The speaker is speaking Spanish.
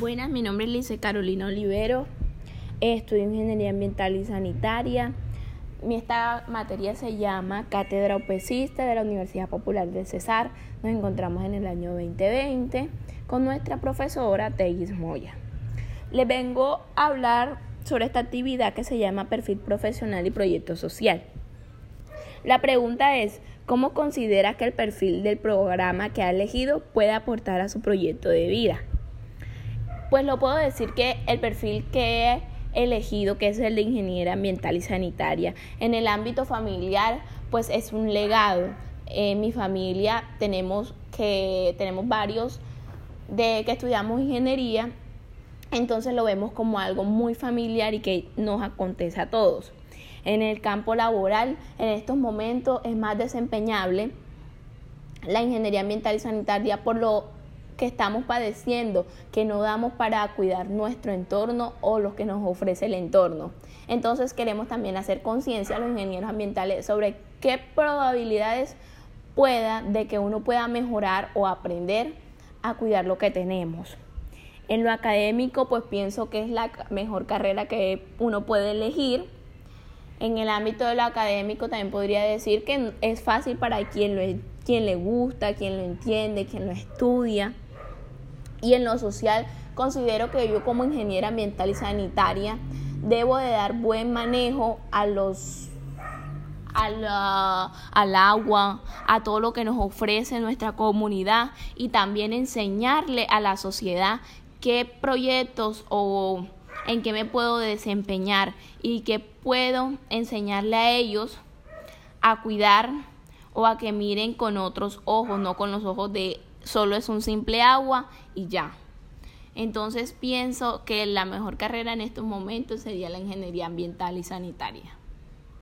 Buenas, mi nombre es Lice Carolina Olivero, estudio Ingeniería Ambiental y Sanitaria. Esta materia se llama Cátedra Opecista de la Universidad Popular de Cesar. Nos encontramos en el año 2020 con nuestra profesora Tegis Moya. Les vengo a hablar sobre esta actividad que se llama Perfil Profesional y Proyecto Social. La pregunta es, ¿cómo considera que el perfil del programa que ha elegido puede aportar a su proyecto de vida? Pues lo puedo decir que el perfil que he elegido, que es el de ingeniera ambiental y sanitaria, en el ámbito familiar, pues es un legado. En mi familia tenemos que tenemos varios de que estudiamos ingeniería, entonces lo vemos como algo muy familiar y que nos acontece a todos. En el campo laboral, en estos momentos es más desempeñable la ingeniería ambiental y sanitaria por lo que estamos padeciendo, que no damos para cuidar nuestro entorno o lo que nos ofrece el entorno. Entonces queremos también hacer conciencia a los ingenieros ambientales sobre qué probabilidades pueda de que uno pueda mejorar o aprender a cuidar lo que tenemos. En lo académico, pues pienso que es la mejor carrera que uno puede elegir. En el ámbito de lo académico también podría decir que es fácil para quien, lo, quien le gusta, quien lo entiende, quien lo estudia. Y en lo social, considero que yo como ingeniera ambiental y sanitaria debo de dar buen manejo a los al agua, a todo lo que nos ofrece nuestra comunidad y también enseñarle a la sociedad qué proyectos o en qué me puedo desempeñar y qué puedo enseñarle a ellos a cuidar o a que miren con otros ojos, no con los ojos de solo es un simple agua y ya. Entonces pienso que la mejor carrera en estos momentos sería la ingeniería ambiental y sanitaria.